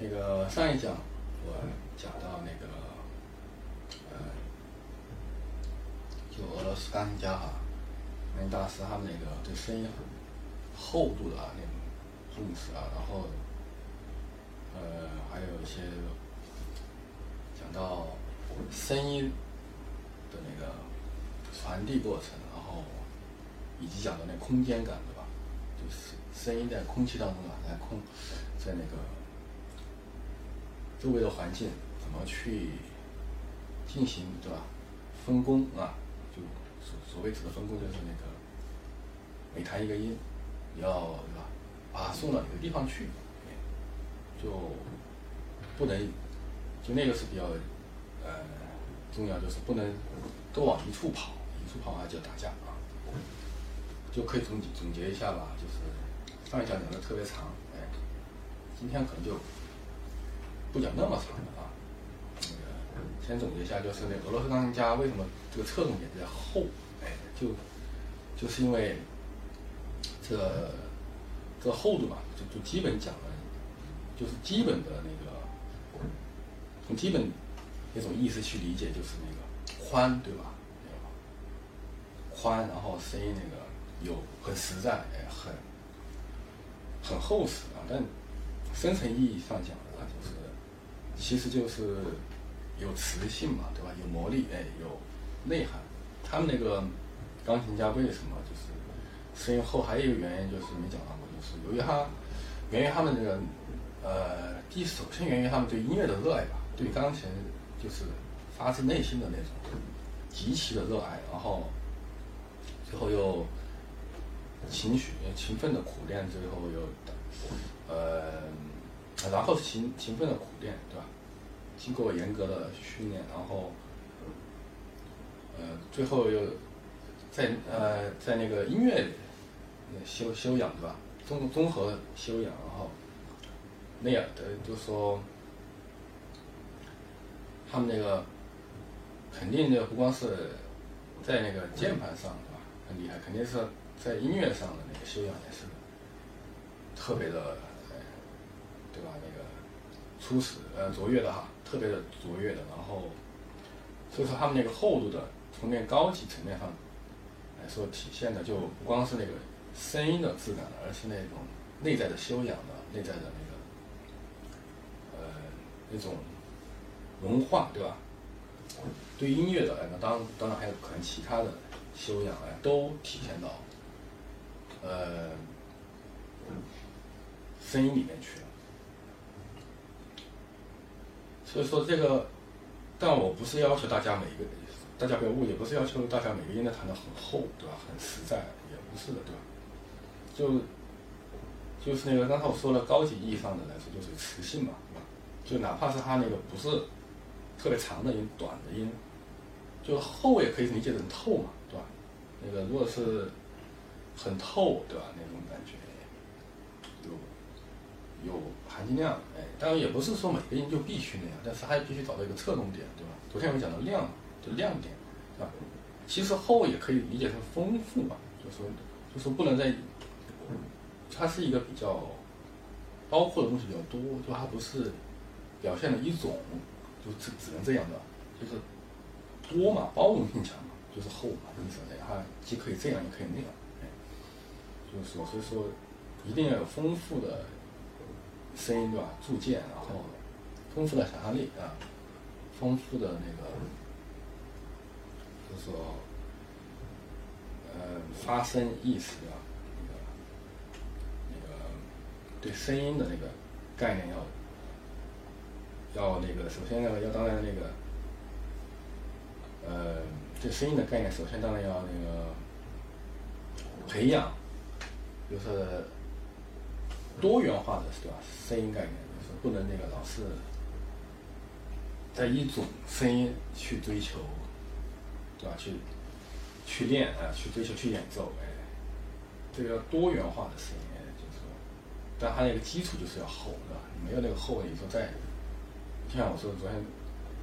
那个上一讲我讲到那个，呃，就俄罗斯钢琴家哈，那大师他们那个对声音厚度的啊那种重视啊，然后，呃，还有一些讲到声音的那个传递过程，然后以及讲到那空间感，对吧？就是声音在空气当中啊，在空，在那个周围的环境怎么去进行，对吧？分工啊，就所所谓指的分工就是那个每弹一个音，你要对吧？把它送到哪个地方去，就不能就那个是比较呃重要，就是不能都往一处跑，一处跑啊就打架啊。就可以总总结一下吧，就是上一讲讲的特别长，哎，今天可能就不讲那么长的啊。那个先总结一下，就是那俄罗斯钢琴家为什么这个侧重点比较厚，哎，就就是因为这这厚度嘛，就就基本讲了，就是基本的那个从基本那种意思去理解，就是那个宽，对吧？宽，然后声音那个。有很实在，哎，很很厚实啊。但深层意义上讲的话，就是其实就是有磁性嘛，对吧？有魔力，哎，有内涵。他们那个钢琴家为什么就是声音厚？还有一个原因就是没讲到过，就是由于他源于他们这个呃，第首先源于他们对音乐的热爱吧，对钢琴就是发自内心的那种极其的热爱，然后最后又。勤学勤奋的苦练，最后又，呃，然后是勤勤奋的苦练，对吧？经过严格的训练，然后，呃，最后又在呃在那个音乐修修养，对吧？综综合修养，然后那样的就说，他们那个肯定就不光是在那个键盘上，对吧？很厉害，肯定是。在音乐上的那个修养也是特别的，对吧？那个初始呃卓越的哈，特别的卓越的。然后，所以说他们那个厚度的，从那高级层面上来说体现的，就不光是那个声音的质感，而是那种内在的修养的、内在的那个呃那种文化，对吧？对音乐的，那当当然还有可能其他的修养哎，都体现到。呃，声音里面去了，所以说这个，但我不是要求大家每一个，大家不要误解，不是要求大家每个音都弹得很厚，对吧？很实在，也不是的，对吧？就就是那个刚才我说了，高级意义上的来说，就是磁性嘛，对吧？就哪怕是它那个不是特别长的音、短的音，就厚也可以理解成透嘛，对吧？那个如果是。很透，对吧？那种感觉，就有含金量，哎，当然也不是说每个音就必须那样，但是还必须找到一个侧重点，对吧？昨天我们讲的亮，就亮点，对吧？其实厚也可以理解成丰富嘛，就说就说不能在，它是一个比较包括的东西比较多，就它不是表现的一种，就只只能这样的，就是多嘛，包容性强嘛，就是厚嘛，意思它既可以这样，也可以那样。就是说所以说，一定要有丰富的声音对吧？铸剑，然后丰富的想象力啊，丰富的那个，就是说，呃，发声意识啊，那个那个对声音的那个概念要要那个，首先呢要当然那个，呃，对声音的概念，首先当然要那个培养。就是多元化的，对吧？声音概念就是不能那个老是在一种声音去追求，对吧？去去练啊，去追求去演奏，哎，这个要多元化的声音，就是，但它那个基础就是要厚，对吧？没有那个厚，你说再，就像我说昨天，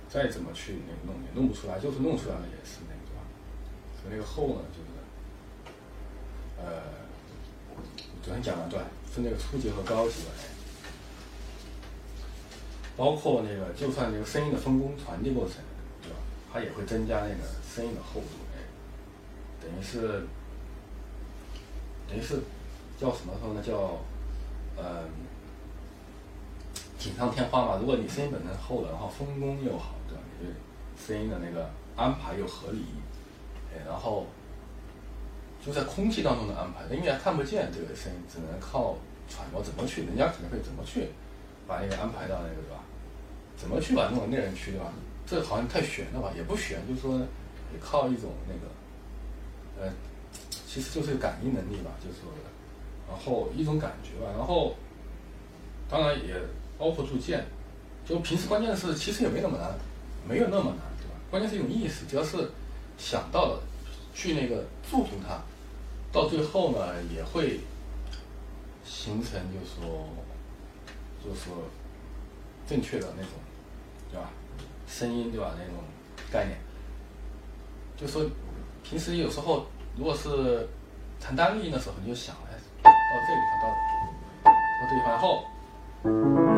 再怎么去那个弄也弄不出来，就是弄出来了也是那个，对吧？所以那个厚呢，就是，呃。昨天讲了对，分那个初级和高级的。包括那个就算这个声音的分工传递过程，对吧？它也会增加那个声音的厚度，哎，等于是等于是叫什么说呢？叫嗯锦上添花嘛。如果你声音本身厚了，然后分工又好，对吧？你对声音的那个安排又合理，哎，然后。就在空气当中的安排，因为看不见这个声音，只能靠揣摩怎么去，人家可能会怎么去把那个安排到那个对吧？怎么去把那种内容去对吧？这好像太玄了吧？也不玄，就是说也靠一种那个，呃，其实就是感应能力吧，就是说，然后一种感觉吧，然后当然也包括铸剑，就平时关键是其实也没那么难，没有那么难对吧？关键是一种意识，只要是想到了去那个注重它。到最后呢，也会形成，就是说，就是正确的那种，对吧？声音，对吧？那种概念，就说平时有时候，如果是弹单音的时候，你就想，哎，到这个地方，到到这地方，然后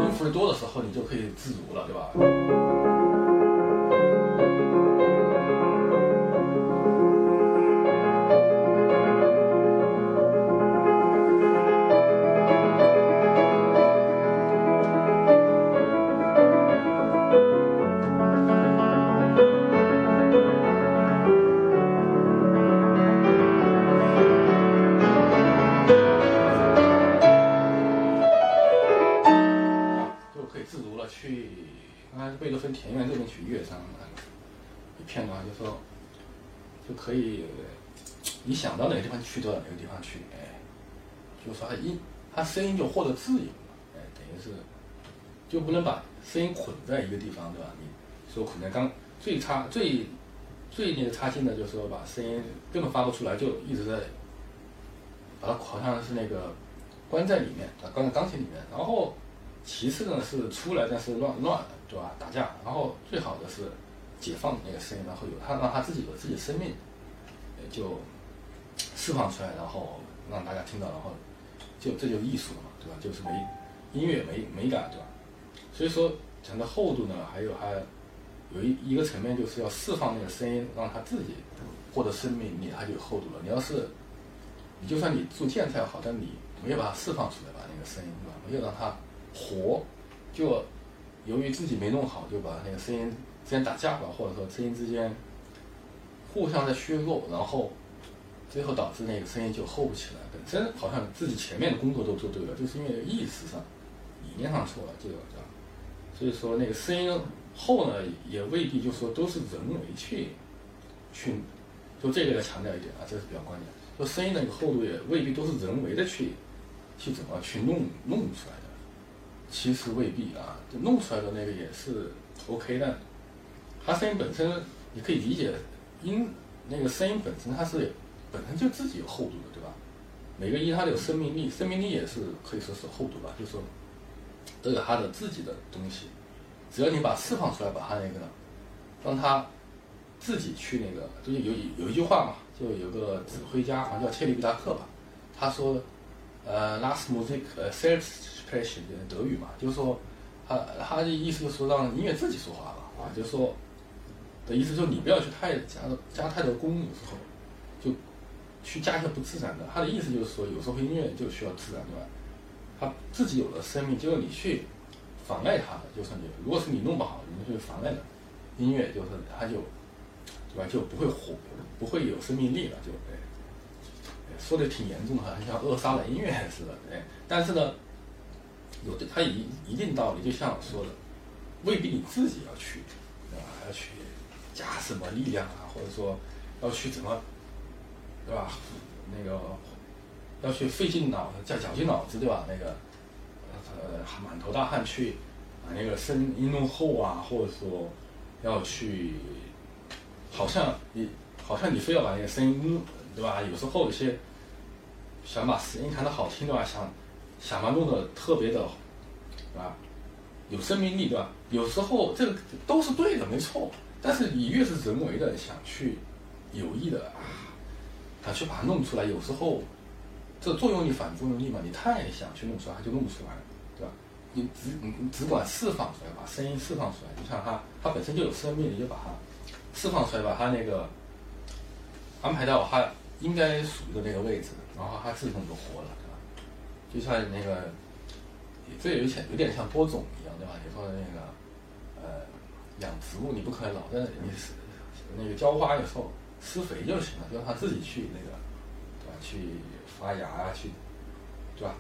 音符多的时候，你就可以自如了，对吧？可以，你想到哪个地方去就到哪个地方去？哎，就说他音，他声音就获得自由了。哎，等于是就不能把声音捆在一个地方，对吧？你说捆在刚最差、最最那个差劲的，就是说把声音根本发不出来，就一直在把它好像是那个关在里面，关在钢琴里面。然后其次呢是出来，但是乱乱，对吧？打架。然后最好的是解放那个声音，然后有他让他自己有自己的生命，就。释放出来，然后让大家听到，然后就这就艺术了嘛，对吧？就是美音乐美美感，对吧？所以说讲的厚度呢，还有还有一一个层面，就是要释放那个声音，让它自己获得生命力，它就有厚度了。你要是你就算你做建材好，但你没有把它释放出来，把那个声音，对吧？没有让它活，就由于自己没弄好，就把那个声音之间打架吧，或者说声音之间互相在削弱，然后。最后导致那个声音就厚不起来，本身好像自己前面的工作都做对了，就是因为意识上、理念上错了，这个对吧？所以说那个声音厚呢，也未必就说都是人为去去，就这个要强调一点啊，这是比较关键。说声音那个厚度也未必都是人为的去去怎么去弄弄出来的，其实未必啊，就弄出来的那个也是 OK 的。它声音本身你可以理解，音那个声音本身它是。本身就自己有厚度的，对吧？每个音它都有生命力，生命力也是可以说是厚度吧，就是说都有它的自己的东西。只要你把释放出来，把它那个让它自己去那个，就是有有一句话嘛，就有个指挥家好像叫切利比达克吧，他说，呃，last music 呃 self-expression 德语嘛，就是说他他的意思就是说让音乐自己说话了啊，就是说的意思就是你不要去太加加太多功，有时候就。去加一些不自然的，他的意思就是说，有时候音乐就需要自然，对吧？他自己有了生命，就是你去妨碍他的，就是你，如果是你弄不好，你去妨碍的，音乐就是他就，对吧？就不会火，不会有生命力了，就哎，说的挺严重的，像扼杀了音乐似的，哎。但是呢，有的他一一定道理，就像我说的，未必你自己要去，对吧？要去加什么力量啊，或者说要去怎么。对吧？那个要去费尽脑叫绞尽脑汁，对吧？那个呃满头大汗去把那个声音弄厚啊，或者说要去，好像你好像你非要把那个声音，对吧？有时候有些想把声音弹得好听，对吧？想想把弄得特别的，对吧？有生命力，对吧？有时候这个都是对的，没错。但是你越是人为的想去有意的。想去把它弄出来，有时候这作用力反作用力嘛，你太想去弄出来，它就弄不出来，对吧？你只你只管释放出来，把声音释放出来，就像它它本身就有生命，你就把它释放出来，把它那个安排到它应该属于的那个位置，然后它自动就活了，对吧？就像那个，这有点有点像播种一样，对吧？你说的那个，养植物你不可能老在你是那个浇花的时候施肥就行了，就让它自己去那个，对吧？去发芽啊，去，对吧？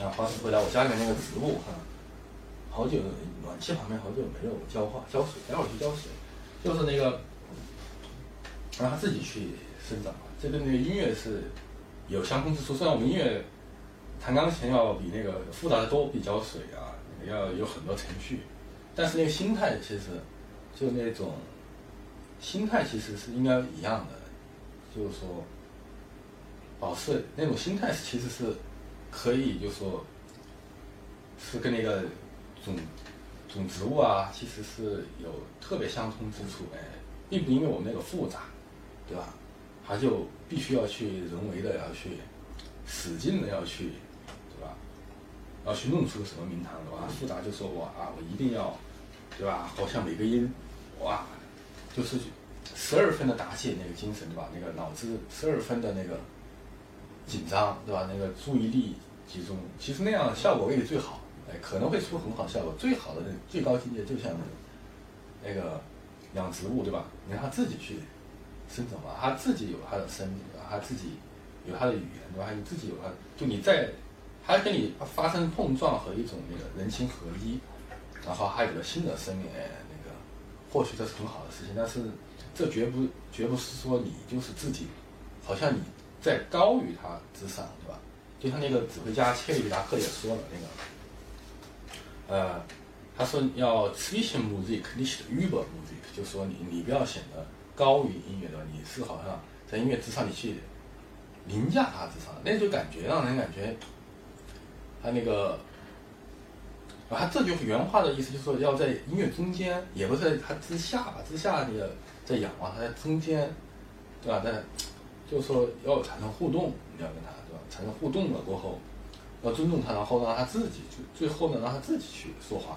啊，话说回来，我家里面那个植物哈，好久暖气旁边好久没有浇花浇水，待会儿去浇水，就是那个让它自己去生长。这跟那个音乐是有相通之处。虽然我们音乐弹钢琴要比那个复杂的多，比浇水啊要有很多程序，但是那个心态其实就那种心态其实是应该一样的，就是说保持那种心态其实是。可以就是说，是跟那个种种植物啊，其实是有特别相通之处哎，并不因为我们那个复杂，对吧？它就必须要去人为的要去使劲的要去，要去弄出个什么名堂，对吧？复杂就说我啊，我一定要，对吧？好像每个音，哇，就是十二分的打起那个精神，对吧？那个脑子十二分的那个。紧张，对吧？那个注意力集中，其实那样效果未必最好，哎，可能会出很好效果。最好的那最高境界，就像那个那个养植物，对吧？你让它自己去生长嘛，它自己有它的生命？它自己有它的语言，对吧？你自己有它，就你在它跟你发生碰撞和一种那个人情合一，然后还有了新的生命，哎，那个或许这是很好的事情，但是这绝不绝不是说你就是自己，好像你。在高于它之上，对吧？就像那个指挥家切里达克也说了，那个，呃，他说要 zwischen Musik nicht über Musik，就说你你不要显得高于音乐的，你是好像在音乐之上，你去凌驾它之上，那就感觉让人感觉，他那个，啊，他这句原话的意思就是说要在音乐中间，也不是在它之下吧，之下那个在仰望，它在中间，对吧？在。就是说要产生互动，你要跟他对吧？产生互动了过后，要尊重他，然后让他自己最最后呢，让他自己去说话，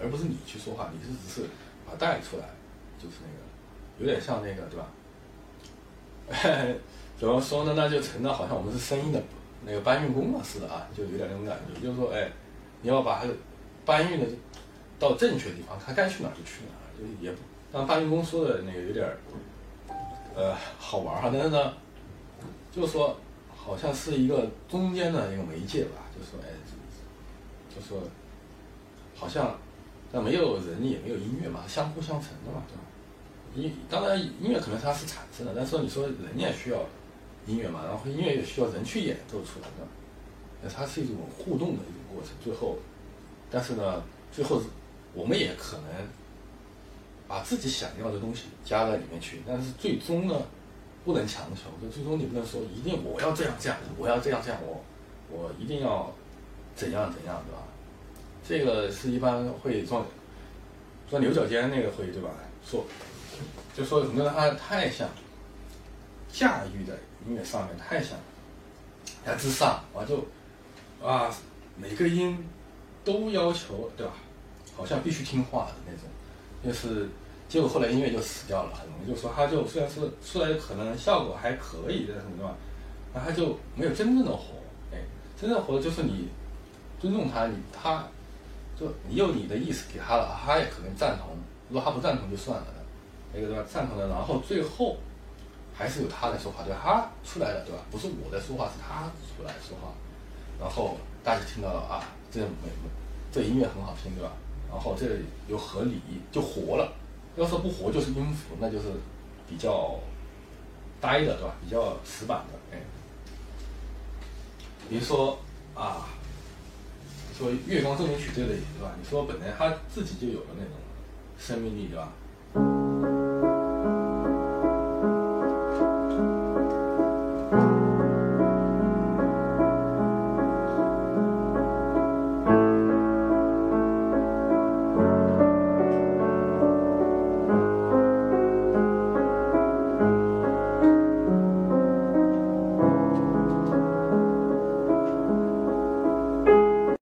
而不是你去说话，你是只是把他带出来，就是那个有点像那个对吧？怎么说呢？那就成了好像我们是声音的那个搬运工嘛似的啊，就有点那种感觉。就是说，哎，你要把它搬运的到正确的地方，他该去哪儿就去哪儿，就也不当搬运工说的那个有点呃好玩哈，但是呢。就是说，好像是一个中间的一个媒介吧。就说，哎，就说，好像，那没有人也没有音乐嘛，相互相成的嘛，对吧？音当然音乐可能它是产生的，但是说你说人也需要音乐嘛，然后音乐也需要人去演奏出来的，那它是一种互动的一种过程。最后，但是呢，最后我们也可能把自己想要的东西加在里面去，但是最终呢？不能强求，就最终你不能说一定我要这样这样，我要这样这样，我我一定要怎样怎样，对吧？这个是一般会钻钻牛角尖那个会对吧？说就说很多人他太像驾驭的音乐上面太像在之上，我就啊每个音都要求对吧？好像必须听话的那种，就是。结果后来音乐就死掉了，很容易就说他就虽然是出来可能效果还可以，但是对吧？那他就没有真正的火，哎，真正火就是你尊重他，你他就你有你的意思给他了，他也可能赞同。如果他不赞同就算了，那个对吧？赞同的，然后最后还是由他在说话，对吧？他出来了，对吧？不是我在说话，是他出来说话，然后大家听到了啊，这没这音乐很好听，对吧？然后这又合理，就活了。要说不活就是音符，那就是比较呆的，对吧？比较死板的，哎。比如说啊，说《月光奏鸣曲》这类，对吧？你说本来他自己就有了那种生命力，对吧？